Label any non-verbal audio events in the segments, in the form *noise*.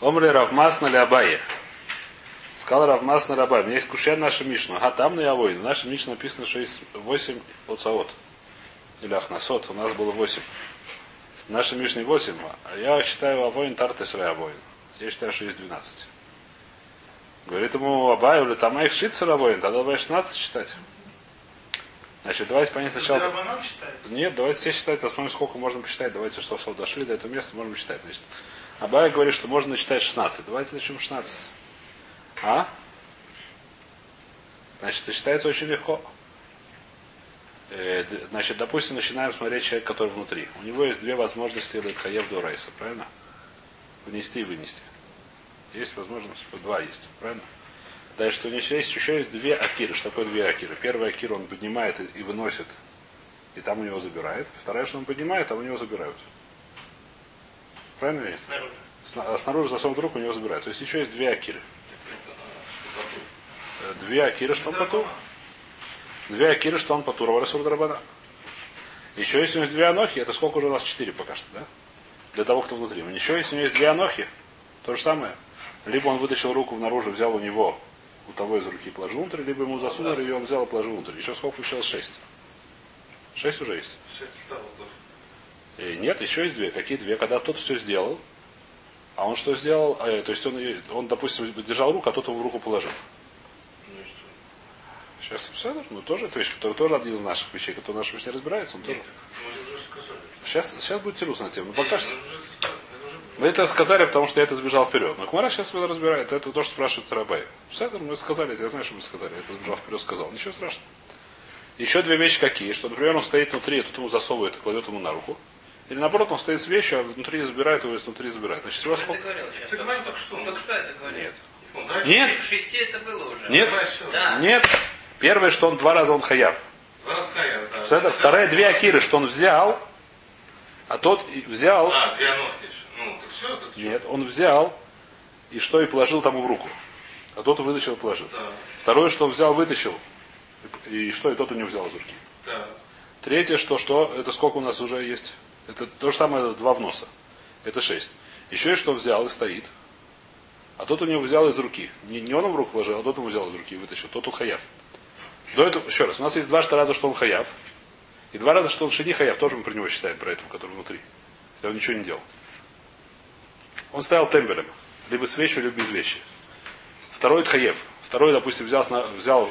Омри Равмас на Абае. Сказал Равмас на Абае. У меня есть кушья наша Мишна. А там на Явой. В нашей Мишне написано, что есть 8 оцаот. Или Ахнасот. У нас было 8. В нашей Мишне 8. А я считаю Авоин Тартес Авоин. Я считаю, что есть 12. Говорит ему Абаю, или там их шит Авоин. Тогда давай 16 считать. Значит, давайте понять сначала. Нет, давайте все считать, посмотрим, сколько можно посчитать. Давайте, что, что дошли до этого места, можем считать. Значит, Абая говорит, что можно считать 16. Давайте начнем 16. А? Значит, это считается очень легко. Э, значит, допустим, начинаем смотреть человек, который внутри. У него есть две возможности Летхаев до Райса, правильно? Внести и вынести. Есть возможность, два есть, правильно? Дальше, у него есть еще есть две акиры. Что такое две акиры? Первая акира он поднимает и выносит, и там у него забирает. Вторая, что он поднимает, а у него забирают. Правильно ли? Снаружи. А снаружи засунут руку, у него забирают. То есть еще есть две акиры. Две акиры, что он потур. Две акиры, что он потур. Варасур Драбана. Еще есть у него две анохи, это сколько уже у нас? Четыре пока что, да? Для того, кто внутри. Но еще есть у него есть две анохи, то же самое. Либо он вытащил руку наружу, взял у него, у того из руки положил внутрь, либо ему засунули, и он взял и положил внутрь. Еще сколько получилось? Шесть. Шесть уже есть. Шесть и нет, еще есть две. Какие две? Когда тот все сделал, а он что сделал? А, то есть он, он, допустим, держал руку, а тот ему руку положил. Сейчас Седер, ну тоже, то есть который тоже один из наших вещей, который наши не разбирается, он тоже. Сейчас, сейчас будет тирус на тему. Ну пока что. Мы это сказали, потому что я это сбежал вперед. Но Кумара сейчас это разбирает. Это то, что спрашивает Рабай. Седер, мы сказали, я знаю, что мы сказали. Я это сбежал вперед, сказал. Ничего страшного. Еще две вещи какие, что, например, он стоит внутри, а тут ему засовывает и кладет ему на руку. Или наоборот, он стоит с вещью, а внутри забирает его, изнутри забирает. Значит, сколько? Ты говорил только что. Только что это говорил. Нет. Нет. В шести это было уже. Нет. Да. Нет. Первое, что он два раза он хаяв. Два раза хаяв, да. Это вторая две акиры, что он взял, а тот взял. А, две ножки. Ну, так все, так Нет, он взял и что и положил тому в руку. А тот вытащил и положил. Да. Второе, что он взял, вытащил. И что и тот у него взял из руки. Да. Третье, что что, это сколько у нас уже есть. Это то же самое два вноса. Это шесть. Еще и что взял и стоит. А тот у него взял из руки. Не, не он в руку положил, а тот ему взял из руки и вытащил. Тот у хаяв. До этого, еще раз, у нас есть два раза, что он хаяв. И два раза, что он шини хаяв, тоже мы про него считаем, про этого, который внутри. Хотя он ничего не делал. Он стоял тембелем. Либо с вещью, либо без вещи. Второй хаев. Второй, допустим, взял, взял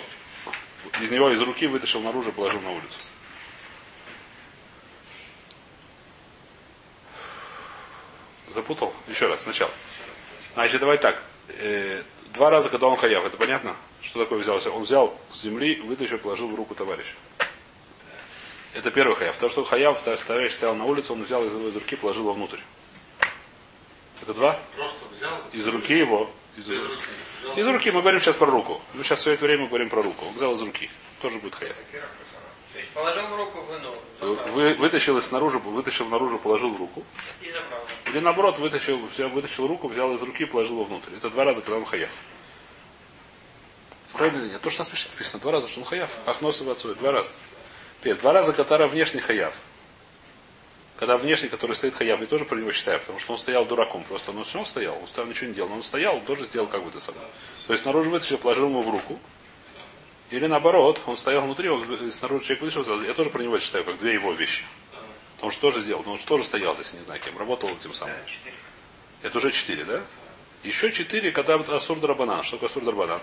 из него из руки, вытащил наружу, положил на улицу. Запутал? Еще раз, сначала. Значит, давай так. Э, два раза, когда он хаяв, это понятно? Что такое взялся? Он взял с земли, вытащил, положил в руку товарища. Это первый хаяв. То, что хаяв, товарищ стоял на улице, он взял из, из руки, положил его внутрь. Это два? Из руки его. Из, из, руки. из руки. Мы говорим сейчас про руку. Мы сейчас все это время говорим про руку. Он взял из руки. Тоже будет хаяв. Положил в руку, вынул. Вы, вытащил из снаружи, вытащил наружу, положил в руку. Или наоборот, вытащил, взял, вытащил руку, взял из руки и положил его внутрь. Это два раза, когда он хаяв. Правильно или нет? То, что нас написано, два раза, что он хаяв. Ахнос и отцой, два раза. Теперь, два раза, который внешний хаяв. Когда внешний, который стоит хаяв, я тоже про него считаю, потому что он стоял дураком. Просто он все стоял, он стоял, ничего не делал. Но он стоял, он тоже сделал как бы это самое. То есть снаружи вытащил, положил ему в руку. Или наоборот, он стоял внутри, он снаружи человек вышел, я тоже про него считаю, как две его вещи. Он что же сделал? Он тоже стоял здесь, не знаю кем, работал этим самым. Это уже четыре, да? Еще четыре, когда Асур Драбанан. Что такое Асур Драбанан?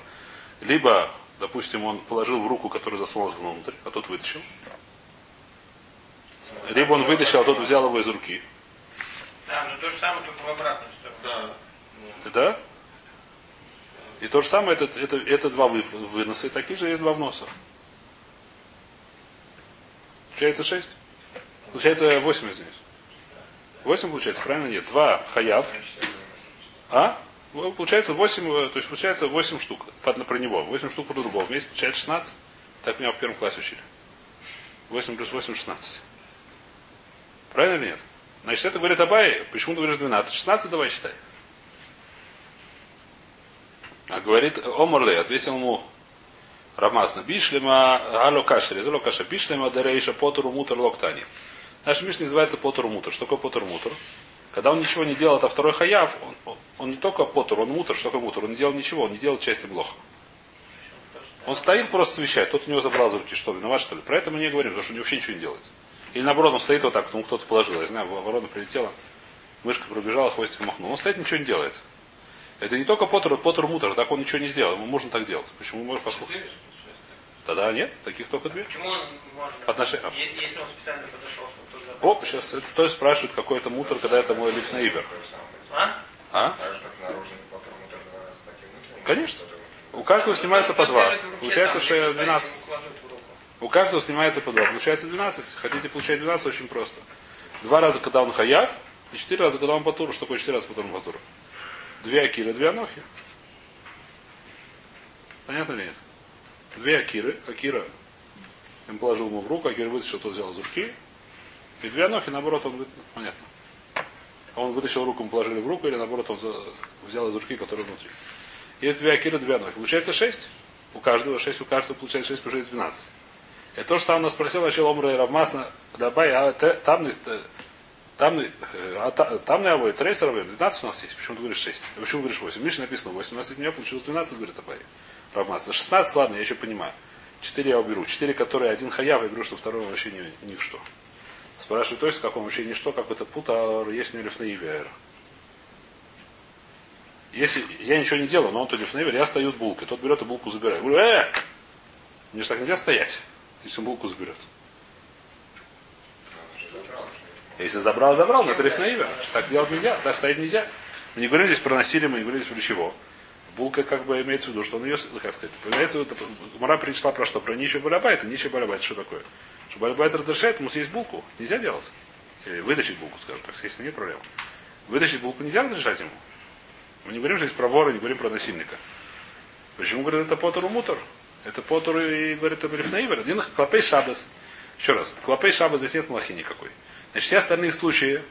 Либо, допустим, он положил в руку, которая засунулась внутрь, а тот вытащил. Либо он вытащил, а тот взял его из руки. Да, но то же самое, только в обратную сторону. Да. И то же самое, это, это, это два выноса, и такие же есть два вноса. Получается шесть? Получается восемь из них. Восемь получается, правильно? Нет. Два хаяв. А? Получается восемь, э, то есть получается восемь штук про него. Восемь штук про другого. Вместе получается 16. Так меня в первом классе учили. 8 плюс 8 16. Правильно или нет? Значит, это говорит Абай. Почему ты говоришь 12? 16 давай считай. А говорит Омарле, ответил ему Рамасна, бишлема ало кашери, зало каша, бишлема дарейша потору мутер локтани. Наш Миш называется потору мутер. Что такое потору мутер? Когда он ничего не делает, а второй хаяв, он, он, не только потур, он мутор. Что такое мутор? Он не делал ничего, он не делал части блоха. Он стоит просто совещает. Тот у него забрал из руки, что виноват, что ли. Про это мы не говорим, потому что он вообще ничего не делает. Или наоборот, он стоит вот так, потому кто-то положил. Я знаю, ворона прилетела, мышка пробежала, хвостик махнул. Он стоит, ничего не делает. Это не только Поттер, Поттер мутор, так он ничего не сделал. Ему можно так делать. Почему можно поскольку? Тогда нет, таких только две. Почему он может? Отнош... Если он специально подошел, чтобы. Оп, сейчас это, то есть спрашивает, какой это мутор, когда это мой лифнейвер. А? А? Внутренним. Конечно. У каждого снимается по два. Получается что стоит, 12. кладет в руку. У каждого снимается по два. Получается 12. Хотите получать 12, очень просто. Два раза, когда он хаяв, и четыре раза, когда он патур. Что такое четыре раза, когда он патур? Две акиры, две анохи. Понятно или нет? Две акиры. Акира им положил ему в руку, Акира вытащил, тот взял из руки. И две анохи, наоборот, он вытащил. Понятно. А он вытащил руку, ему положили в руку, или наоборот, он взял из руки, которая внутри. Есть две акиры, две анохи. Получается шесть. У каждого шесть, у каждого получается шесть, есть 12. Это то же самое нас спросил вообще Омра и Равмасна. Добавь, а там там, а та- там на его трейсеров 12 у нас есть. Почему ты говоришь 6? Почему говоришь 8? Миша написано 8. У нас от меня получилось 12, говорит Абай. Равмасна. 16, ладно, я еще понимаю. 4 я уберу. 4, которые один хаяв, я говорю, что второй вообще не, ничто. Спрашиваю, то есть, как он вообще ничто, как это пута, есть не лифнаивер. Если я ничего не делаю, но он то лифнаивер, я стою с булкой. Тот берет и булку забирает. Говорю, э! Мне же так нельзя стоять, если он булку заберет. Если забрал, забрал, но это лифнаивер. Так делать нельзя, так стоять нельзя. Мы не говорим здесь про насилие, мы не говорим здесь про чего. Булка как бы имеется в виду, что он ее, как сказать, появляется, это, Мара пришла про что? Про нищий балабайт. Нищий балабайт, что такое? Что балабайт разрешает ему съесть булку. Нельзя делать. Или вытащить булку, скажем так, съесть нет проблем. Вытащить булку нельзя разрешать ему. Мы не говорим здесь про вора, не говорим про насильника. Почему говорит это потор мутор? Это потор и говорит это. Один клопей шабас. Еще раз, клопей шабас здесь нет малахи никакой. Значит, все остальные случаи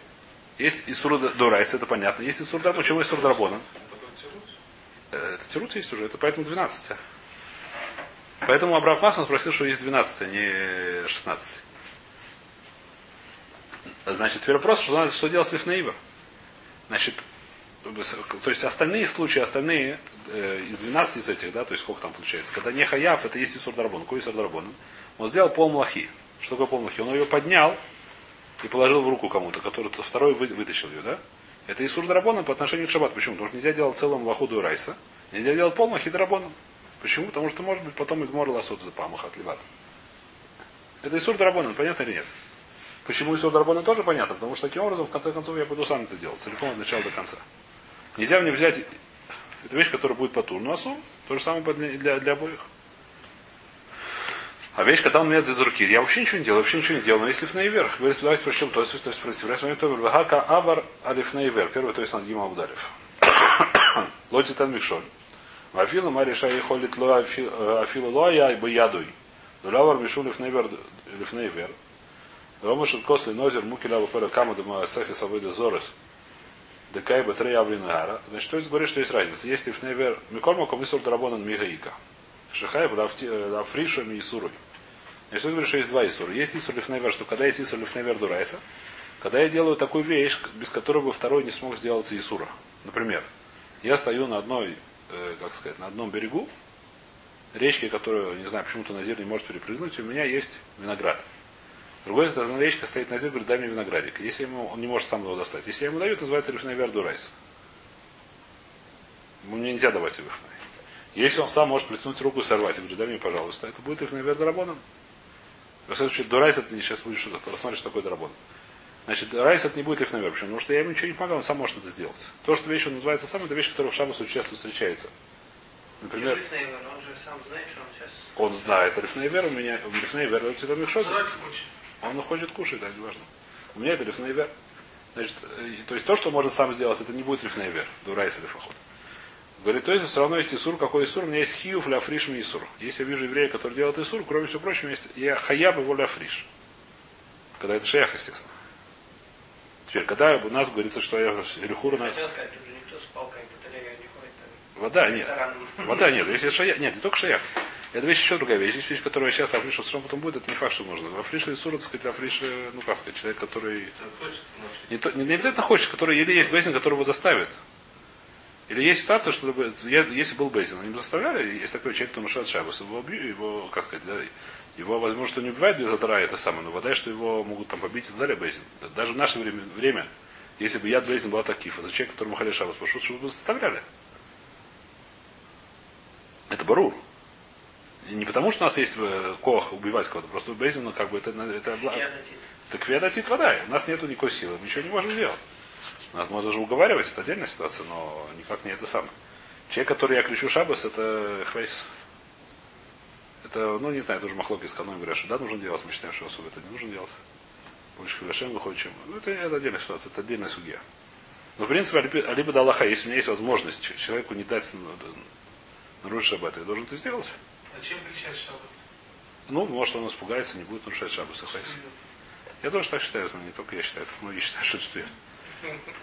есть Исур Дурайс, это понятно. Есть Исур Дарбон. Почему Исур Дарбона? Это Тирут есть уже, это поэтому 12. Поэтому Абрам Пасон спросил, что есть 12, а не 16. Значит, теперь вопрос, что, надо, что делать с Лифнаивер? Значит, то есть остальные случаи, остальные э, из 12 из этих, да, то есть сколько там получается, когда не хаяв, это есть Исур Дарбон. Какой Исур Дарбон? Он сделал пол млахи. Что такое пол млахи? Он ее поднял и положил в руку кому-то, который второй вы- вытащил ее, да? Это Исур Драбона по отношению к Шаббат. Почему? Потому что нельзя делать целым лохуду райса. Нельзя делать пол махи драбоном. Почему? Потому что может быть потом Идмор ласот за памах от леват. Это Исур Драбона, понятно или нет? Почему Исур Драбона тоже понятно? Потому что таким образом, в конце концов, я буду сам это делать. Целиком от начала до конца. Нельзя мне взять эту вещь, которая будет по тур носу. То же самое для, для, для обоих. А вещь, когда он меня из руки, я вообще ничего не делаю, вообще ничего не делаю. Но если вверх, говорит, давайте прочтем, то есть, то есть, сопротивляюсь, с вами то Вагака Авар Алифнейвер. Первый, то есть, над Гима Ударев. *coughs* Лоти Тан Микшоль. Вафила Мариша и холит ло афила ло я бы ядуй. Дулавар Мишу Лифнейвер Лифнейвер. Рома Шуткос Нозер Мукиля Вапера Кама Дума Сахи Савыда Зорес. Декай Батрей Авринагара. Значит, то есть говорит, что есть разница. Есть Лифнейвер Микольма Комисур Драбонан Мигаика. Шихаев Лафриша Мисурой. Значит, то есть говорит, что есть два Исура. Есть Исур Лифнейвер, что когда есть Исур Лифнейвер Дурайса, когда я делаю такую вещь, без которой бы второй не смог сделать Исура. Например, я стою на одной, э, как сказать, на одном берегу речки, которую, не знаю, почему-то Назир не может перепрыгнуть, и у меня есть виноград. Другой стороны речка стоит Назир, говорит, дай мне виноградик. Если ему, он не может сам его достать. Если я ему даю, это называется Лифнейвер Дурайса. Мне нельзя давать его. Если он сам может притянуть руку и сорвать, я говорю, дай мне, пожалуйста, это будет их, наверное, дарабоном. В следующем Дурайс это не сейчас будет что-то, посмотришь, что такое дарабон. Значит, Райс это не будет их наверх. Почему? Потому что я ему ничего не помогаю, он сам может это сделать. То, что вещь он называется сам, это вещь, которая в Шабасу часто встречается. Например, он же сам знает, что он сейчас... он знает, Рифнейвер у меня, Рифнейвер, это всегда Михшот, он хочет кушать, да, не важно. У меня это Рифнейвер. Значит, э, то есть то, что может сам сделать, это не будет Рифнейвер, Дурайс или Фахот. Говорит, то есть все равно есть Исур. Какой Исур? У меня есть хиюф ля фриш ми Исур. Если я вижу еврея, который делает Исур, кроме всего прочего, есть я хаяб его ля фриш. Когда это шеях, естественно. Теперь, когда у нас говорится, что я Рихура на... Вода нет. Вода *laughs* нет. Если шаях, нет, не только шаях. Это вещь еще другая вещь. Есть вещь, которая сейчас африша все равно потом будет, это не факт, что нужно. В африше и сура, так сказать, африша, ну как сказать, человек, который не, то, не, не обязательно хочет, который или есть бейсин, который его заставит. Или есть ситуация, что если был Бейзин, они бы заставляли, есть такой человек, кто нарушает Шабас, его, бью- его, как сказать, да, его, возможно, что не убивают без адара, это самое, но вода, что его могут там побить и так далее, Бейзин. Даже в наше время, время если бы яд Бейзин была такифа, за человека, которому Хале Шабас пошел, чтобы бы заставляли. Это барур. И не потому, что у нас есть э, коах убивать кого-то, просто Бейзин, ну, как бы это, это, датит. так ведатит вода. У нас нету никакой силы. Мы ничего не можем сделать. Нас можно даже уговаривать, это отдельная ситуация, но никак не это самое. Человек, который я кричу шабас, это хвейс. Это, ну, не знаю, тоже махлоки с каноем говорят, что да, нужно делать. Мы считаем, что особо это не нужно делать. Больше хвешем выходит, чем. Ну, это, это отдельная ситуация, это отдельная судья. Но, в принципе, алиби- алибо да Аллаха, если у меня есть возможность человеку не дать да, нарушить шаббат, я должен это сделать. Зачем кричать шабас? Ну, может, он испугается, не будет нарушать шаббат. Я тоже так считаю, не только я считаю, многие считают, что это.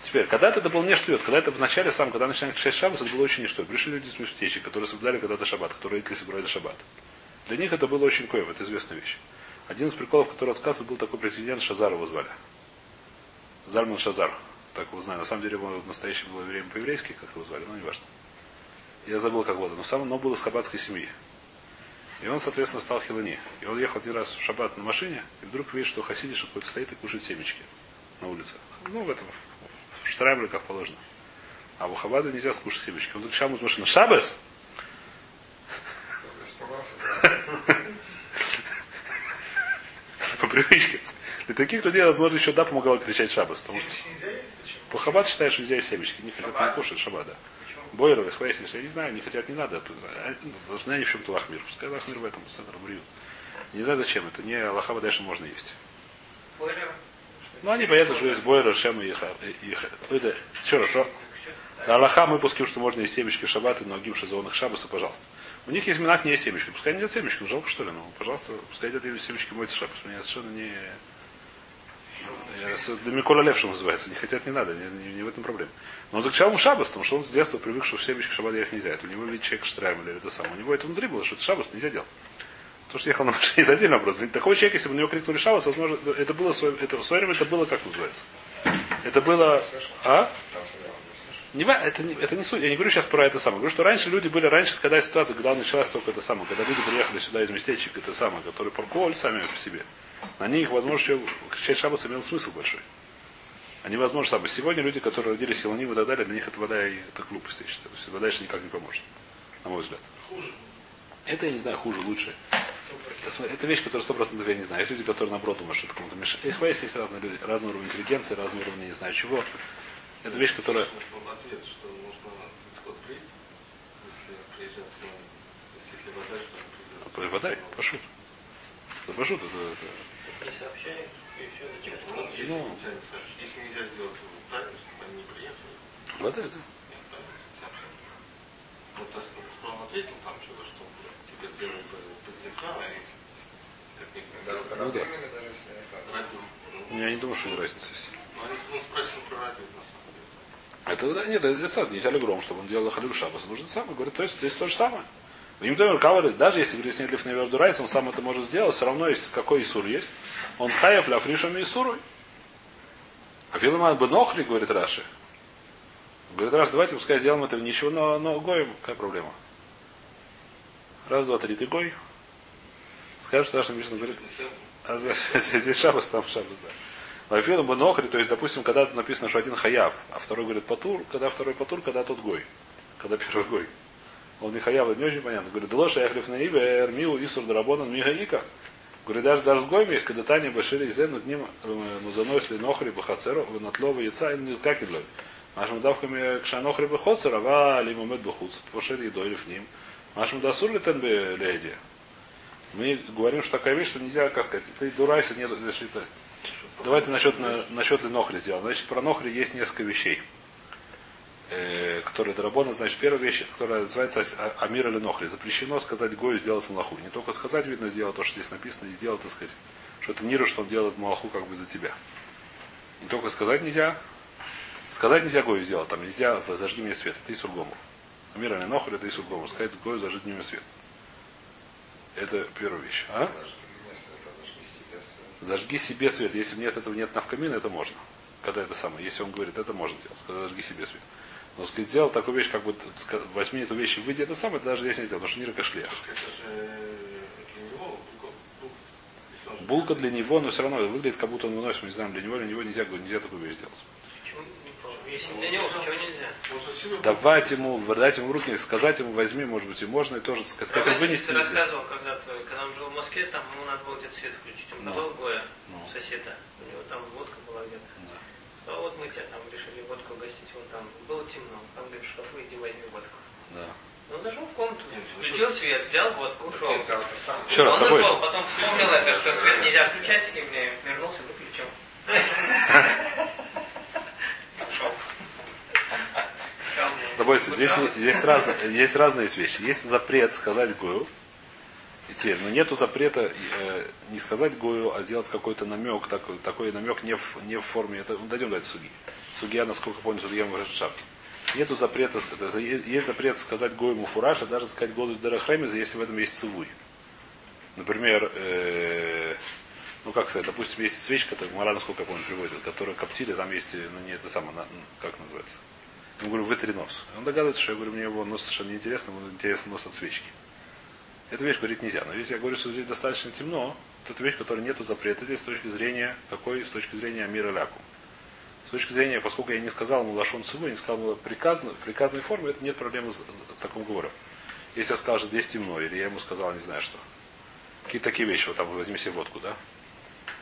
Теперь, когда-то это был не штует, когда это в начале сам, когда начинали кричать шаббат, это было очень не штует. Пришли люди с мифтечи, которые соблюдали когда-то шаббат, которые родители соблюдали шаббат. Для них это было очень коев, это известная вещь. Один из приколов, который рассказывал, был такой президент Шазар его звали. Зальман Шазар. Так его знаю. На самом деле его в настоящее было время по-еврейски, как его звали, но не важно. Я забыл, как зовут. Но сам он был из хаббатской семьи. И он, соответственно, стал хилани. И он ехал один раз в шаббат на машине, и вдруг видит, что хасидиш какой-то стоит и кушает семечки на улице. Ну, в этом, в Штрабле, как положено. А в Хабаду нельзя кушать семечки. Он закричал ему из машины, да. По привычке. Для таких людей, возможно, еще да помогало кричать Шабас. Потому что по Хаббат считает, что нельзя есть семечки. Не хотят не кушать Шаббат, да. Бойровы, хвейсиш, я не знаю, не хотят, не надо. Должны они в чем-то лахмир. Пускай лахмир в этом, центр бриют. Не знаю зачем это. Не Аллаха дальше можно есть. Бойлер. Ну, они боятся, что есть бойра, шем и ха- и ха- это, Еще раз, что? Аллаха мы пуским, что можно есть семечки в шаббат и многим шазованных шаббаса, пожалуйста. У них есть минак не есть семечки. Пускай не едят семечки, ну жалко что ли, ну, пожалуйста, пускай едят семечки моется шаббас. Меня совершенно не... Для Микола Лев, называется. Не хотят, не надо, не, не- не в этом проблема. Но он закричал ему шаббас, потому что он с детства привык, что в семечки в шаббат есть нельзя. Это у него ведь человек штраем или это самое. У него это внутри было, что это шаббас нельзя делать. То, что ехал на машине, это отдельный вопрос. Для такого человека, если бы на него крикнули шаббас, возможно, это было в это, в свое время это было, как называется? Это было... А? Не это, не, это не суть. Я не говорю сейчас про это самое. Говорю, что раньше люди были, раньше, когда ситуация, когда началась только это самое, когда люди приехали сюда из местечек, это самое, которые парковали сами по себе. На них, возможно, еще кричать шабас имел смысл большой. Они, возможно, самые. Сегодня люди, которые родились хилоним и так далее, для них это вода и это глупость, я считаю. Вода еще никак не поможет. На мой взгляд. Хуже. Это, я не знаю, хуже, лучше. Смотри, Это вещь, которая сто процентов я не знаю. Есть люди, которые наоборот думают, что это кому-то мешает. Их есть, есть разные люди, разный уровень интеллигенции, разный уровень не знаю чего. Это вещь, которая... Вода, Вода, пошут. Да пошут, это, это- зачем это ну, если, Ну. нельзя, если нельзя сделать его правильно, чтобы они не приехали, Вода, да. нет, правильно, сообщать. Вот то, что Газпром ответил там что-то, что Ну да. Ну, Я не думаю, что разница есть. ну, спросил про радио, на самом деле. Это, да, нет, это, это нельзя ли гром, чтобы он делал халилу шабас. Нужно самое. Говорит, то есть здесь то же самое. Им кавали, даже если говорит, нет лиф между райс, он сам это может сделать, все равно есть какой Исур есть. Он хаяв ля фришами Исурой. А Филиман бы нохри, говорит Раши. Говорит, Раш, давайте пускай сделаем это ничего, но, но гоем, какая проблема? Раз, два, три, ты гой. Скажешь, что Раша Мишна говорит, а здесь шабас, там шабас, да. Вайфилом бы нохри, то есть, допустим, когда написано, что один хаяв, а второй говорит патур, когда второй патур, когда тот гой. Когда первый гой. Он не хаяв, не очень понятно. Говорит, Делоша яхлиф на ибе, эрмиу исур дарабонан мигаика. Говорит, даже даже с гойми есть, когда Таня башили из зену днем музаной сли нохри бахацеру, натлова яйца и не сгакидлой. Машем давками кшанохри бахоцер, ава лимумет бахуц, пошили едой или в ним. Машем дасур ли тен бе леди. Мы говорим, что такая вещь, что нельзя, как сказать, ты дурайся, не если это. Давайте насчет, на- насчет ли Нохри сделаем. Значит, про Нохри есть несколько вещей, э, которые доработаны. Значит, первая вещь, которая называется а- Амир или Нохри. Запрещено сказать Гою сделать Малаху. Не только сказать, видно, сделать то, что здесь написано, и сделать, так сказать, что это Ниру, что он делает Малаху как бы за тебя. Не только сказать нельзя, сказать нельзя Гою сделать, там нельзя зажги мне свет, это и сургому. Амир или Нохри, это и сургому. Сказать Гою зажги мне свет. Это первая вещь. А? Зажги себе свет. Если нет этого нет навкамина, это можно. Когда это самое. Если он говорит, это можно делать. Когда зажги себе свет. Но сказать, сделал такую вещь, как бы возьми эту вещь и выйди, это самое, это даже здесь не сделал, потому что не он же- Булка для него, но все равно выглядит, как будто он выносит, мы не знаем, для него, для него нельзя, нельзя такую вещь делать. Если для него, почему нельзя? Он Давать ему, дать ему в руки, сказать ему, возьми, может быть, и можно, и тоже сказать, хотя Равен вынести нельзя. рассказывал когда-то, когда он жил в Москве, там ему надо было где-то свет включить. Он Ну. подал Гоя, Ну. соседа. У него там водка была где-то. Да. А вот мы тебя там решили водку угостить, вот там было темно, там говорит, в шкафу иди возьми водку. Да. Он зашел в комнату, включил свет, взял водку, ушел. Еще раз, он тобой. ушел, потом вспомнил это, что свет нельзя включать, с ним вернулся, выключил. *laughs* Мне, Тобой, здесь, здесь, разные, есть разные вещи. Есть запрет сказать Гою, и теперь, но нету запрета э, не сказать Гою, а сделать какой-то намек, такой, такой намек не в, не в форме, это ну, дойдем до этой суги. Сугия, насколько помню, Судья Шабс. Нету запрета, есть запрет сказать Гою Муфураж, а даже сказать Году Дарахремез, если в этом есть цивуй. Например, э, ну как сказать, допустим, есть свечка, это Мара, насколько я помню, приводит, которая коптили, там есть, э, ну не это самое, на- ну, как называется. Я говорю, вытри нос. Он догадывается, что я говорю, мне его нос совершенно неинтересно, ему интересен нос от свечки. Эту вещь говорить нельзя. Но если я говорю, что здесь достаточно темно, то это вещь, которая нету запрета здесь с точки зрения, какой? С точки зрения мира ляку. С точки зрения, поскольку я не сказал ему лашон циву, не сказал ему приказно, в приказной форме, это нет проблемы с, с- таком говорю. Если я скажу, здесь темно, или я ему сказал, не знаю что. Какие-то такие вещи, вот там возьми себе водку, да?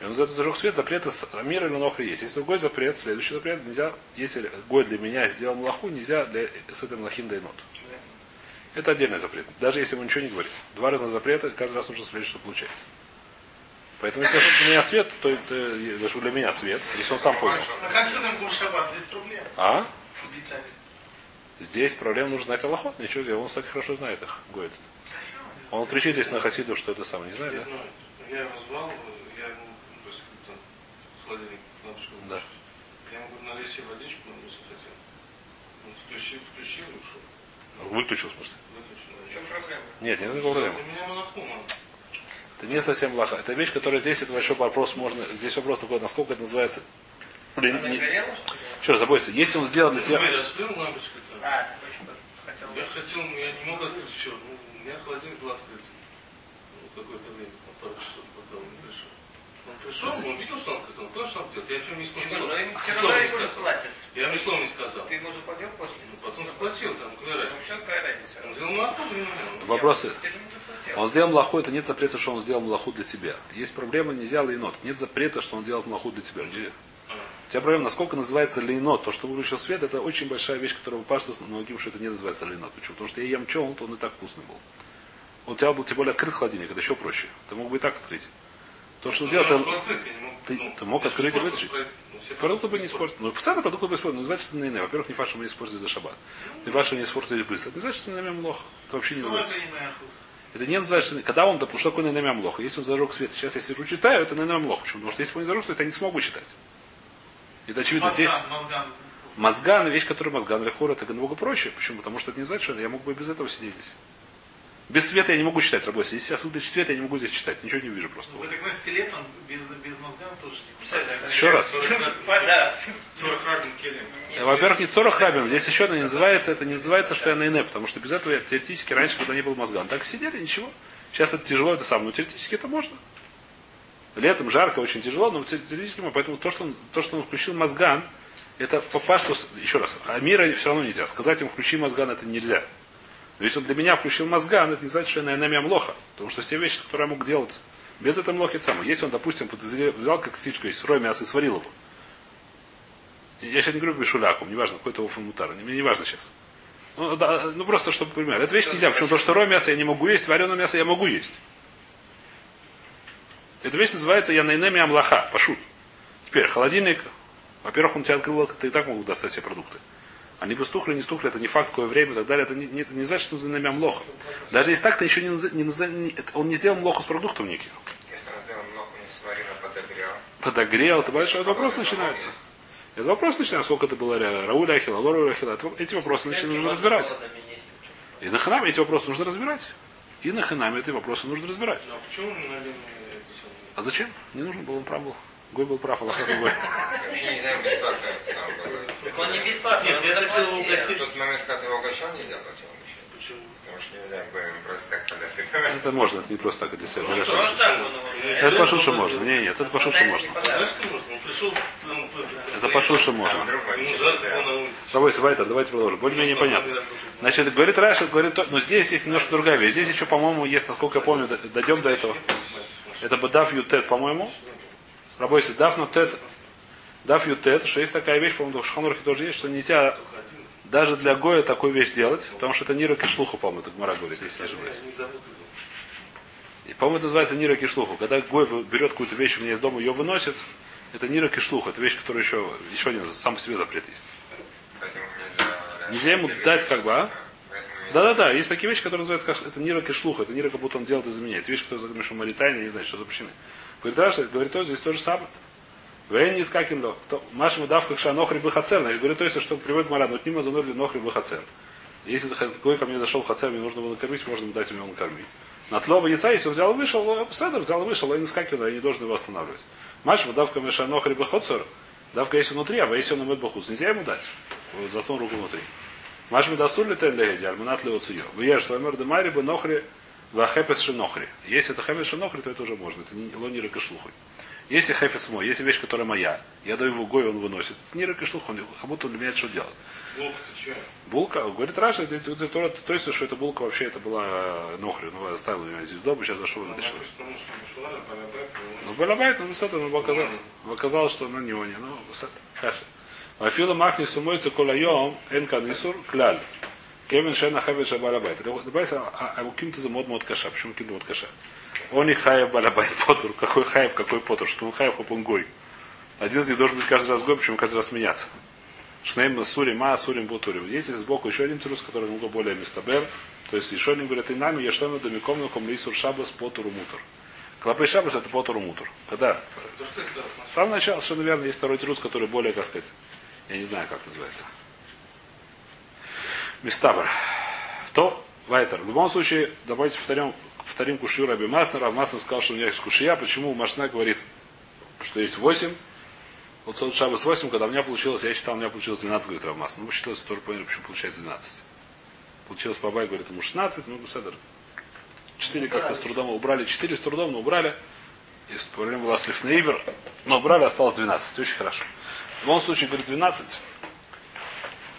И он за это зажег свет, запреты с мира или нохри есть. Есть другой запрет, следующий запрет, нельзя, если год для меня сделал млаху, нельзя для, с этим млахин дайнот. Это отдельный запрет. Даже если ему ничего не говорит. Два разных запрета, каждый раз нужно смотреть, что получается. Поэтому, если для меня свет, то это зашел для меня свет, если он сам понял. А как же там был шаббат? Здесь проблема. А? Здесь проблем нужно знать Аллахот. Ничего, делать. он, кстати, хорошо знает их, Гоет. Он кричит здесь на Хасиду, что это самое, не знаю, Я да? знаю. Я его звал, я ему, то есть, там, холодильник лампочку. Да. Я ему говорю, налей себе водичку, он не захотел. Он включил, включил и ушел. Выключил, в смысле. Выключил. В чем проблема? Нет, не надо проблем. У меня монаху надо. Это не совсем лаха. Это вещь, которая здесь, это большой вопрос, можно, здесь вопрос такой, насколько это называется. Блин, не-? Еще раз, забойся, если он сделал для себя... Лампочку. А, ты очень хотел. Я хотел, но я не мог открыть все. Ну, у меня холодильник был открыт. Ну, какое-то время, пару часов, пока он не пришел. Он пришел, он видел, что он понял, что он делает. Я ничего не Тимур, сказал. но им все равно ему же сказал. платят. Я ему ни слова не сказал. Ты ему заплатил после? Ну, потом заплатил, там, какая Ну, разница. все, какая разница? Он сделал молоко, не знаю. Вопросы? Он сделал млаху, это нет запрета, что он сделал млаху для тебя. Есть проблема, нельзя лейнот. Нет запрета, что он делал млаху для тебя. Где- У тебя проблема, насколько называется лейнот. То, что выключил свет, это очень большая вещь, которая упашет многим, что это не называется лейнот. Почему? Потому что я ем чел, то он и так вкусный был. У тебя был тем более открыт холодильник, это еще проще. Ты мог бы и так открыть. То, что он это- он не ты- ты мог открыть и вытащить? ну, Продукты бы не испортили. Ну, постоянно продукты бы испортили. Но называется, что на Во-первых, не что мы не испортили за шаббат. Не что не испортили быстро. Это не значит, что на нем плохо. Это вообще не называется. это не называется, когда он допустил, что такое наймям лоха. Если он зажег свет, сейчас я сижу читаю, это наймям лоха. Почему? Потому что если бы он не зажег свет, я не смогу читать. Это очевидно. Здесь Мозган, мозган. мозган, вещь, которая мозган, рехор, это намного проще. Почему? Потому что это не значит, что я мог бы и без этого сидеть здесь. Без света я не могу читать, работать. Если сейчас выключить свет, я не могу здесь читать. Ничего не вижу просто. Вы так носите летом без, без мозган тоже не это? Еще раз. Да. 40 рабин келем. Э, Во-первых, не 40 рабим. Здесь еще одно не называется, это не называется, что я на ине, потому что без этого я теоретически раньше, когда не был мозган, так сидели, ничего. Сейчас это тяжело, это самое, но теоретически это можно. Летом жарко, очень тяжело, но теоретически. Поэтому то, что он, то, что он включил мозган, это попа, что... Еще раз, а мира все равно нельзя. Сказать ему, включи мозган, это нельзя. Но если он для меня включил мозган, это не значит, что я на млоха. Потому что все вещи, которые я мог делать без этого млохи, это самое. Если он, допустим, взял как птичку из сырое мясо и сварил его, я сейчас не говорю бешуляком, неважно, какой-то офамутар, мне не важно сейчас. Ну, да, ну просто, чтобы понимали. Эта вещь нельзя, почему? Потому что сырое мясо я не могу есть, вареное мясо я могу есть. Эта вещь называется я найнеми амлаха, пошут. Теперь, холодильник, во-первых, он тебя открыл, ты и так могут достать все продукты. Они бы стухли, не стухли, это не факт, какое время и так далее. Это не, не, не значит, что за нами амлоха. Даже если так, то еще не, не, не- он не сделал млоху с продуктом никаких. Если он сделал много не сварил, а подогрел. Подогрел, это большой вопрос начинается. Это вопрос начинается, сколько это было ра- Рауля Ахила, Лора Ахила. Эти вопросы начинают нужно разбирать. И на ханаме эти вопросы нужно разбирать. И на ханаме эти вопросы нужно разбирать. А почему налили самое? А зачем? Не нужно был, он прав был. Гой был прав, Аллах *laughs* другой. Вообще не знаю, Так он не бесплатно, Нет, я хотел заплатил. угостить. В тот момент, когда ты его угощал, нельзя платить. Почему? Потому что нельзя просто так подать. Это можно, это не просто так, это так он его- Это пошут, что можно. Не, нет, это пошут, что можно. Ну, Это пошут, что можно. Давайте, Вайтер, давайте продолжим. Более-менее понятно. Значит, говорит Раша, говорит, то- но здесь есть немножко другая вещь. Здесь еще, по-моему, есть, насколько я помню, дойдем до этого. Это бы Даф Ютет, по-моему. Работайте, Даф Нутет. Даф Ютет, что есть такая вещь, по-моему, в Шханурхе тоже есть, что нельзя даже для Гоя такую вещь делать, потому что это Нира Кишлуха, по-моему, это Гмара говорит, если не ошибаюсь. И, по-моему, это называется Нира Кишлуху. Когда Гой берет какую-то вещь у меня из дома, ее выносит, это Нира Кишлух. Это вещь, которая еще, еще один сам по себе запрет есть. Нельзя... Ему дать как бы, а? Да-да-да, есть такие вещи, которые называются, как, это нира кишлух, это нира, как будто он делает из-за меня. Это вещи, которые говорит, что Маритайна, не знаю, что запрещены. Говорит, Раша, говорит, то здесь то же самое. Вейн не скакин лох. Машему дав как шанохри бахацер. Значит, говорит, то есть, что приводит Мара, но нима занорли нохри бахацер. Если какой ко мне зашел хацер, мне нужно было накормить, можно дать ему накормить. На тлова яйца, если он взял и вышел, Седр взял и вышел, а не скакин, я не должен его останавливать. Машему дав ко шанохри бахацер. Давка если внутри, а если он имеет бахус, нельзя ему дать. Вот зато руку внутри. Маш медасур ли тен леги, альманат ли оциё. Выешь, ваймер де мари бы нохри, вахепес шинохри. Если это хепес шинохри, то это уже можно. Это не лонира кашлухой. Если хефец мой, если вещь, которая моя, я даю ему гой, он выносит. Это не ракошлух, он как будто он меняет, что делать. Ты? Булка, говорит Раша, это, это, это, то, то есть, что эта булка вообще это была э, нохри, ну, оставил ее здесь дома, сейчас зашел и вытащил. Ну, Балабайт, ну, с этого оказалось. Оказалось, что на него не. Ну, каша. Афила махни сумойца колайом эн канисур кляль. Кевин шена хавет шабалабайт. Добавится, а а у ким-то за мод мод каша. Почему ким-то мод каша? Он и хаев балабайт потур. Какой хаев, какой потур? Что он хаев, он гой. Один из них должен быть каждый раз гой, почему каждый раз меняться. Шнейм сурим, ма сурим бутурим. Есть сбоку еще один трус, который немного более местабер. То есть еще один говорит, и нами я что мы домиком на комлисур шабас потуру мутур. Клапы шабас это потуру мутур. Когда? С самого начала, что, наверное, есть второй трус, который более, как сказать, я не знаю, как называется. Мистабр. То, Вайтер. В любом случае, давайте повторим, повторим кушью Раби Маснера. Раби Маснер сказал, что у меня есть кушья. Почему Машна говорит, что есть 8? Вот тот Шабас 8, когда у меня получилось, я считал, у меня получилось 12, говорит Раби Маснер. Ну, мы считали, тоже поняли, почему получается 12. Получилось по Абай, говорит, ему 16, мы бы Седер. 4 как-то с трудом убрали, 4 с трудом, но убрали. Если проблема была с Лифнейвер, но убрали, осталось 12. Очень хорошо. В любом случае, говорит, 12.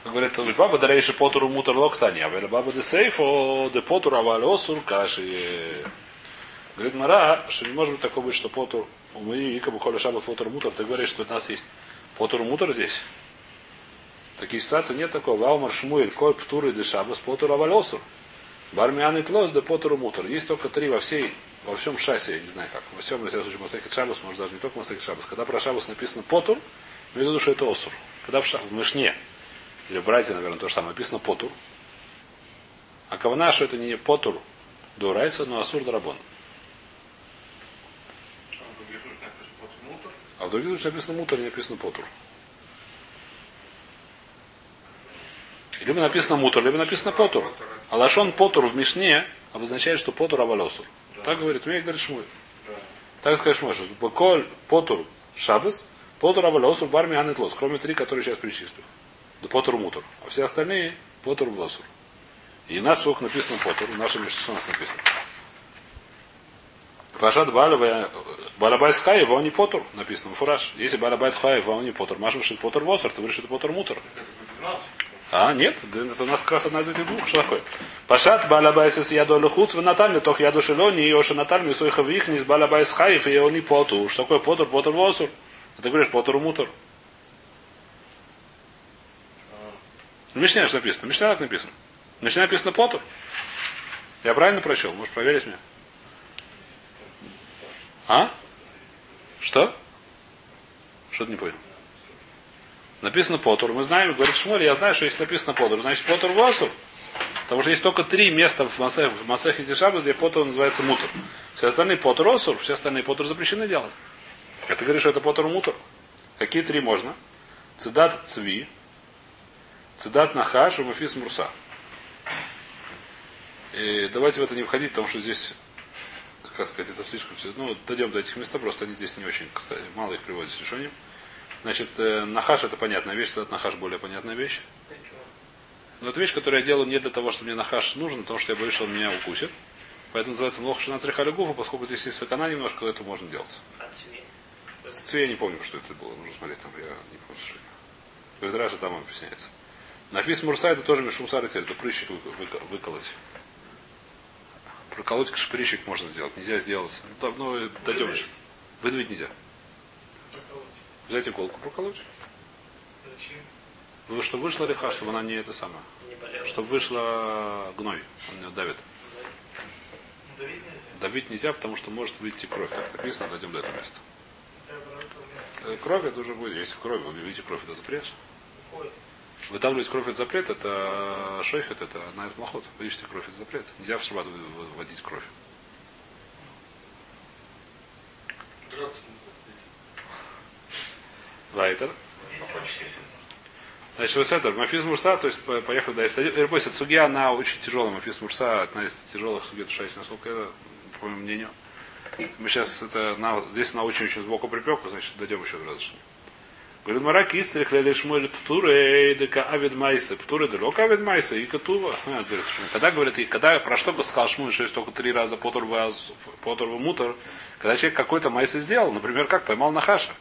Как говорит, говорит, баба дарейши потуру мутор локтани, а вели баба де сейфо, де потур аваль осур каши. Говорит Мара, что не может быть такого быть, что потур, мы и как бы коля шаба потур мутор, ты говоришь, что у нас есть потур мутор здесь. Такие ситуации нет такого. Ваумар шмуэль, коль птуры де шабас, потур аваль осур. Бармиан и тлос, де потур мутор. Есть только три во всей во всем шасе, я не знаю как, во всем, на всяком случае, Масехет Шабас, может даже не только Масехет Шабас. Когда про Шабас написано Потур, имеется в виду, что это Осур. Когда в, ша... в Мишне, или в Брайте, наверное, то же самое, написано Потур. А кавана, что это не Потур Дурайса, но Асур Дарабон. А в других случаях написано Мутор, не написано Потур. Либо написано Мутор, либо написано Потур. А лашон Потур в Мишне обозначает, что Потур Авалосур. Так говорит, мне говорит Шмуй. Так скажешь что Баколь Потур Шабас, Потур Авалосур, Барми Анетлос, кроме три, которые сейчас перечислю. Да Потур Мутур. А все остальные Потур Влосур. И у нас сколько написано Потур, в нашем Мишне у нас написано. Пашат Балабай Балабайт Хаев, он не Потур, написано фураж. Если Балабайт Хаев, он не Потур, Машу, что Потур Восур, ты говоришь, что это Потур Мутур. А, нет, это у нас как раз одна из этих двух. Что такое? Пашат балабайс с яду лехуц в наталь, тох яду шелони, и оша наталь, ми суиха вих, не с балабайс хаев, и он не поту. Что такое потур, потур восур? А ты говоришь потур мутур. В Мишне что написано? В Мишне так написано. В Мишне написано потур. Я правильно прочел? Можешь проверить меня? А? Что? Что ты не понял? Написано Потур. Мы знаем, говорит Шмуль, я знаю, что если написано Потур, значит Потур Восур. Потому что есть только три места в Масех, в Масехе Тишабу, где Потур называется Мутур. Все остальные Потур Осур, все остальные Потур запрещены делать. А ты говоришь, что это Потур Мутур. Какие три можно? Цидат Цви, Цидат Нахаш Мафис Мурса. И давайте в это не входить, потому что здесь, как сказать, это слишком все. Ну, дойдем до этих мест, просто они здесь не очень, кстати, мало их приводят с решением. Значит, э, нахаш это понятная вещь, этот нахаш более понятная вещь. Но это вещь, которую я делаю не для того, что мне нахаш нужен, а потому что я боюсь, что он меня укусит. Поэтому называется млоха шинацрихали гуфа, поскольку здесь есть сакана немножко, то это можно делать. Семьи. Цве я не помню, что это было. Нужно смотреть там, я не помню, что это. Говорит, там объясняется. Нафис Мурса это тоже мишумсар цель, это прыщик выколоть. Проколоть шприщик можно сделать, нельзя сделать. Ну, там, ну, дойдем еще. Выдавить нельзя. Взять иголку, проколоть. Зачем? Ну, чтобы вышла реха, чтобы она не это самое. Не. Чтобы вышла гной. Он ее давит. Давить нельзя. Давить нельзя, потому что может выйти кровь. Так написано, дойдем до этого места. Э, Кровь это уже будет. Если кровь, вы видите кровь, это запрет. Ой, Вытавливать кровь это запрет, это шейхет, это одна из блохот. Вы видите кровь, это запрет. Нельзя в шаббат вводить кровь. Вайтер. Значит, вот это, мафиз мурса, то есть по- поехали до Эрбойс, это сугия, она очень тяжелая. Мафиз мурса, одна из тяжелых сугия шесть, насколько это, по моему мнению. Мы сейчас это, на, здесь она очень-очень сбоку припеку, значит, дойдем еще раз. Говорит, Мараки истрих лели шмуэль птуры, дека авид майса, птуры далек авид майса, и катува. А, говорит, когда говорят, и когда, про что бы сказал Шмуэль, что есть только три раза потор потор в мутор, когда человек какой-то майса сделал, например, как поймал Нахаша.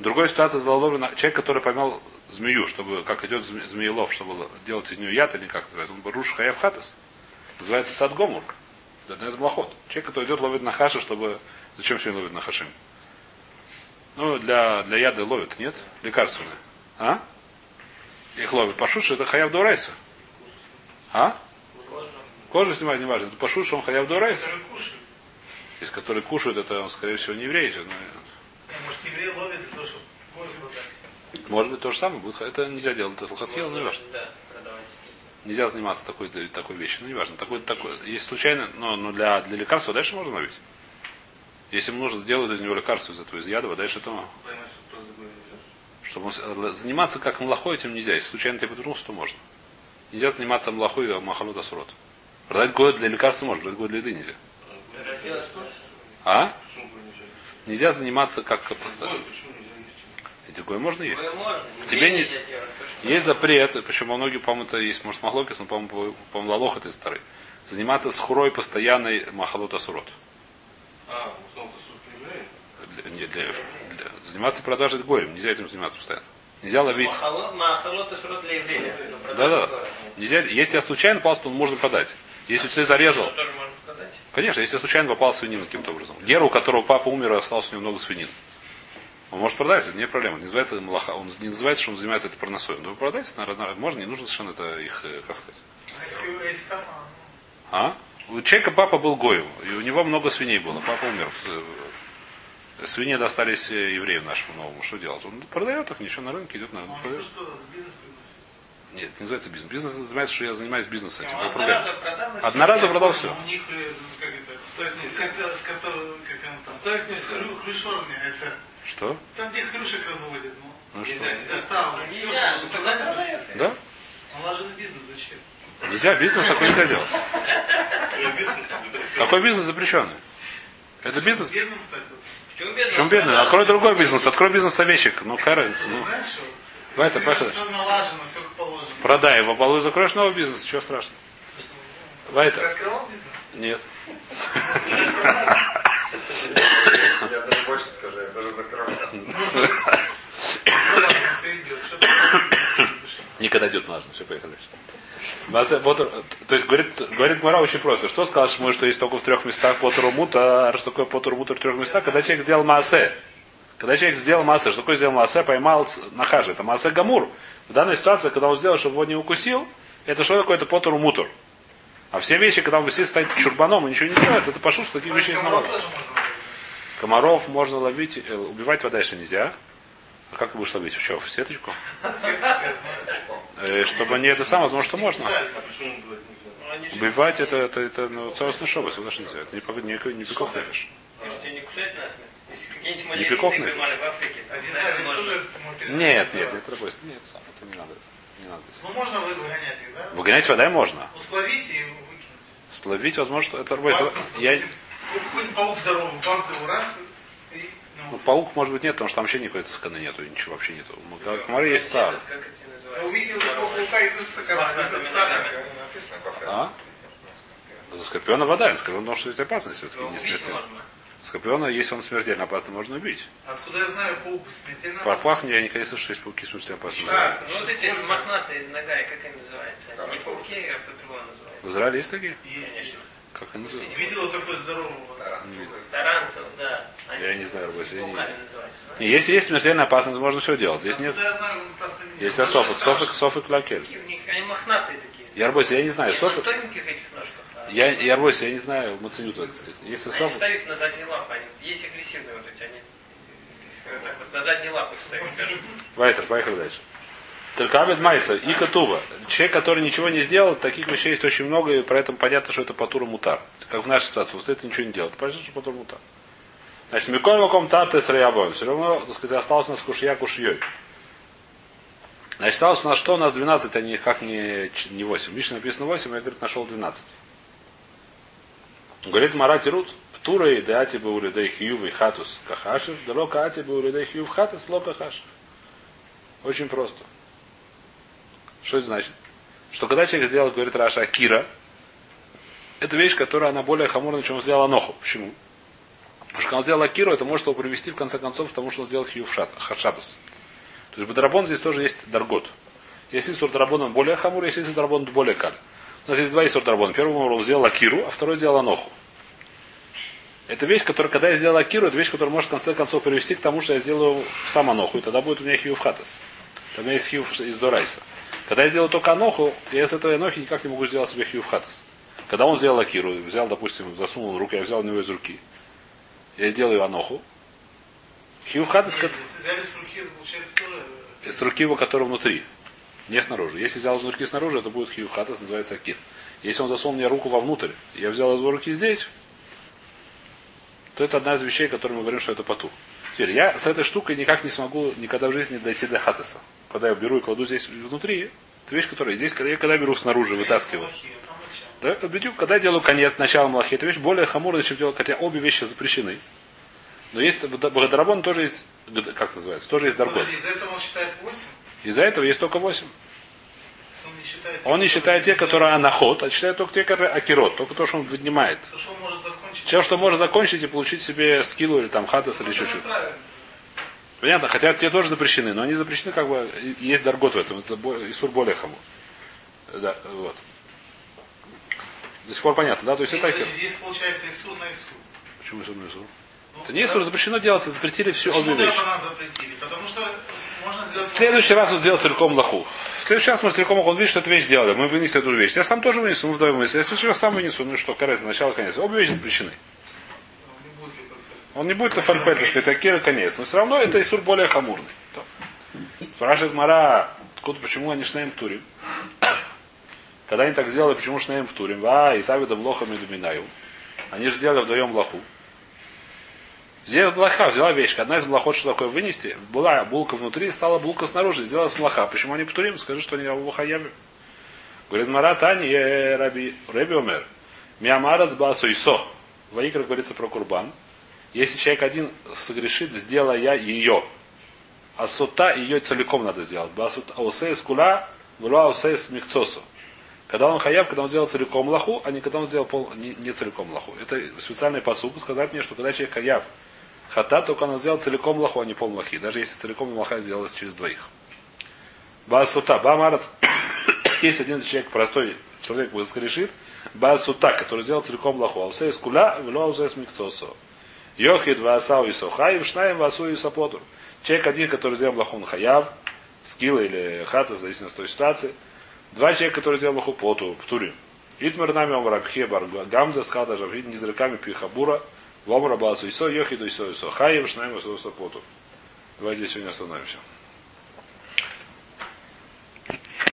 Ситуации заловлен на- человек, который поймал змею, чтобы, как идет зме- змеелов, чтобы делать из нее яд или как называется, он руш хаев хатас. Называется цад гомур. Это одна из блохот. Человек, который идет ловит нахаша, чтобы... Зачем сегодня ловит нахашим? Ну, для, для яда ловят, нет? Лекарственные. А? Их ловят. Пашут, что это хаяв дурайса. А? Кожу снимать не важно. Пашут, что он хаяв дурайса. Из которых кушают, это, скорее всего, не евреи. но- Не, Может, евреи ловят для того, чтобы кожу продать. Может быть, то же самое будет. Это нельзя делать. Это лохатхил, но не важно. Да. Нельзя заниматься такой, такой вещью. Ну, неважно. Такой, такой, если случайно, но, но для, для лекарства дальше можно ловить. Если ему нужно делать из него лекарство из этого, из ядова, дальше то, Поймать, что просто другое нельзя. чтобы он с- заниматься как млахой этим нельзя. Если случайно тебе повернулся, то можно. Нельзя заниматься млахой и махалут асурот. Продать год для лекарства можно, продать год для еды нельзя. А? Нельзя? Заниматься как постоянно. Эти гой можно есть. Можно. Тебе не- Есть запрет, почему многие, по-моему, это есть, может, махлокис, но, по-моему, по- по-моему, лалох это старый. Заниматься с хурой постоянной махалот асурот. А, ну, это суд не евреев? Для- для- для- заниматься продажей горем. Нельзя этим заниматься постоянно. Нельзя ловить. Да-да. город. Нельзя, если я случайно попался, то можно продать. Если ты зарезал, конечно, если я случайно попал свинину каким-то образом. Геру, у которого папа умер, и осталось у него много свинин. Он может продать, это не проблема. Не называется малаха, он не называется, что он занимается этой парносой. Но продать, наверное, можно, не нужно совершенно это их, э, как сказать. А а, А? У человека папа был Гоем, и у него много свиней было. Папа умер. Свиньи достались э, еврею нашему новому. Что делать? Он продает их, ничего на рынке идет на ну, рынок. он продает. просто бизнес приносит. Нет, это не называется бизнес. Бизнес называется, что я занимаюсь бизнесом. этим, Ну, управляюсь. одноразово продал, Одноразово продал все. У них, э, как это, кото- как она там, Оставить с нельзя. хрю- хрюшорня, это, Что? там, где хрюшек разводят, ну, Ну что? Нельзя, нельзя. осталось. Нельзя, Всё, ну. Да? Бизнес, зачем? Нельзя, бизнес такой нельзя делать. *laughs* Такой бизнес запрещенный. Это бизнес. Бедным стать. Почему бедный? Причем бедный. Открой другой бизнес. Открой бизнес овечек. Ну, какая разница? Ну, Знаешь поехали. Продай его, балуй, закроешь новый бизнес. Чего страшного? Открывал бизнес? Нет. Я даже больше скажу, я даже закрою. Ну *coughs* Никогда идет важно. Все, поехали дальше. Потер- то есть говорит, говорит Гмара очень просто. Что сказал Шмуй, что есть только в трех местах Потеру Мута, а что такое Потеру Мута в трех местах? Когда человек сделал Маасе. Когда человек сделал Маасе, что такое сделал Маасе, поймал Нахажа. Это Маасе Гамур. В данной ситуации, когда он сделал, чтобы его не укусил, это что такое? Это Потеру Мутор. А все вещи, когда он висит стоит чурбаном и ничего не делает, это пошу, что таких вещей можно ловить. Комаров можно ловить, э, убивать вода еще нельзя. А как ты будешь ловить? В что, в сеточку? Э, чтобы не это самое, возможно, что можно. Убивать? Ну, Убивать это, это, это ну, целостный шобас, вы даже нельзя. Это не, не, не пиков нефиш. Не пиков нефиш. Нет, нет, это другой. Нет, сам, это не надо. Не надо. Ну можно вы- выгонять их, да? Выгонять вода можно. Условить и выкинуть. Словить, возможно, что это, это я, Какой-нибудь паук здоровый, паук его раз Ну, паук, может быть, нет, потому что там вообще никакой сканы нету, ничего вообще нету. У Гмары есть стар. А? За Скорпиона вода, скорпион, потому что это опасность все-таки, не смертельно. Скорпиона, если он смертельно опасный, можно убить. Откуда я знаю, паук смертельно По опасен? пахне я никогда не слышал, что есть пауки смертельно опасные. Так, ну вот эти мохнатые нога, как они называются? Не пауки, а по-другому называются. В Израиле есть такие? Есть. Как они называются? Видел такой здорового. Тарантул, да. Они Я не знаю, Рабос, я не да? Не, Если есть смертельно опасность, можно все делать. Здесь нет. Не- Есть софик, софик, софик лакель. Они мохнатые такие. Я Арбойс, я не знаю, софик. а Я, я Арбойс, я не знаю, маценю так сказать. Если Они софик, встают на задние лапы, они есть агрессивные вот эти, они так вот на задние лапы даже. Вайтер, поехали дальше. Теркабет Майса и Катува. Человек, который ничего не сделал, таких вещей есть очень много, и поэтому понятно, что это Патура Мутар. Как в нашей ситуации, вот это ничего не делает. Понятно, что Патура Мутар. Значит, Миколь Маком Тарте с Раявой. Все равно, так сказать, осталось у нас кушья кушьей. Значит, осталось у нас что? У нас 12, а не, как не, не 8. Лично написано 8, я, говорит, нашел 12. Говорит Марати Рут, Птура и Деати Баулидей Хьюв и Хатус Кахашев, Далока Ати Баулидей Хьюв Хатус Лока Хашев. Очень просто. Что это значит? Что когда человек сделал, говорит Раша, Кира, это вещь, которая она более хамурная, чем он сделал Аноху. Почему? Потому что когда он сделал Акиру, это может его привести в конце концов к тому, что он сделал Хьюв Хашабас. То есть Бадарабон здесь тоже есть Даргот. Есть Исур Дарабон он более хамур, есть Исур Дарабон более каль. У нас есть два Исур Дарабона. Первый он сделал Акиру, а второй сделал Аноху. Это вещь, которая, когда я сделал Акиру, это вещь, которая может в конце концов привести к тому, что я сделаю сам Аноху, и тогда будет у меня Хьюв Хатас. Там есть Хьюв из Дорайса. Когда я сделаю только Аноху, я с этой Анохи никак не могу сделать себе Хьюв Хатас. Когда он сделал Акиру, взял, допустим, засунул руку, я взял у него из руки. Я делаю Аноху. Хьюв Хатас, Нет, Если взяли с руки, это получается тоже... из руки его, который внутри. Не снаружи. Если взял из руки снаружи, это будет хью хатас, называется акир. Если он засунул мне руку вовнутрь, я взял из его руки здесь, то это одна из вещей, которые мы говорим, что это поту. Теперь, я с этой штукой никак не смогу никогда в жизни дойти до хатаса. Когда я беру и кладу здесь внутри, это вещь, которая здесь, когда я когда беру снаружи, вытаскиваю. Да, бедюк, когда я делаю конец, начало малахи, это вещь более хамурная, чем делать, хотя обе вещи запрещены. Но есть в Бадарабон тоже есть, как называется, тоже есть даргот. Подожди, из-за этого он считает 8? Из-за этого есть только 8. Он не считает... Он не считает те, которые анахот, а считает только те, которые акирот, только то, что он поднимает. То, что он может закончить... Все, что может закончить и получить себе скиллу или там хатас или что-то. правильно. Понятно, хотя те тоже запрещены, но они запрещены как бы, есть даргот в этом, это Исур более хаму. Да, вот. До сих пор понятно, да? То есть это акир. Подожди, Здесь получается Исур на Исур. Почему Исур на Исур? Ну, Это не Исур, запрещено делать, запретили всю обе вещи. Запретили? Потому что можно сделать... В следующий раз он сделал целиком лоху. В следующий раз мы целиком лоху, он видит, что эту вещь сделали. Мы вынесли эту вещь. Я сам тоже вынесу, мы вдвоем вынесли. Я в следующий раз сам вынесу. Ну что, короче, начало, конец. Обе вещи запрещены. Не будет ли как-то- Он не будет лефальпет, так акира конец. Но все равно это Исур более хамурный. Спрашивает Мара, откуда, почему они шнаем турим? Когда они так сделали, почему шнаем турим? А, и тавида блоха медуминаю. Они же сделали вдвоем блоху. Здесь блоха, взяла вещь. Одна из блохот, что такое вынести, была булка внутри, стала булка снаружи, сделалась блоха. Почему они птурим? Скажи, что они в хаяме. Говорит, Мара Тани, э, раби, раби умер. Миамарац басуисо. В Ваикра говорится про курбан. Если человек один согрешит, сделая ее, а сута ее целиком надо сделать. Басут аусей скула, вула аусей михцосу. Когда он хаяв, когда он сделал целиком лаху, а не когда он сделал пол, не, не целиком лаху. Это специальный посук сказать мне, что когда человек хаяв, хата, только он сделал целиком лаху, а не пол лахи. Даже если целиком лаха сделалось через двоих. Басута, бамарац. *coughs* Если один человек, простой человек, будет скрешит, басута, который сделал целиком лаху, аусей скула, вула аусей михцосу. Йохид ваасау и сохаев, шнаем васу и сапотур. Человек один, который сделал блахун хаяв, скилла или хата, в зависимости от той ситуации. Два человека, которые сделал блаху поту, в туре. Итмер нами омра пхебар гамда скада жавид низраками пихабура, вомра басу исо, йохиду исо исо, хаев, шнаем васу и сапотур. Давайте сегодня остановимся.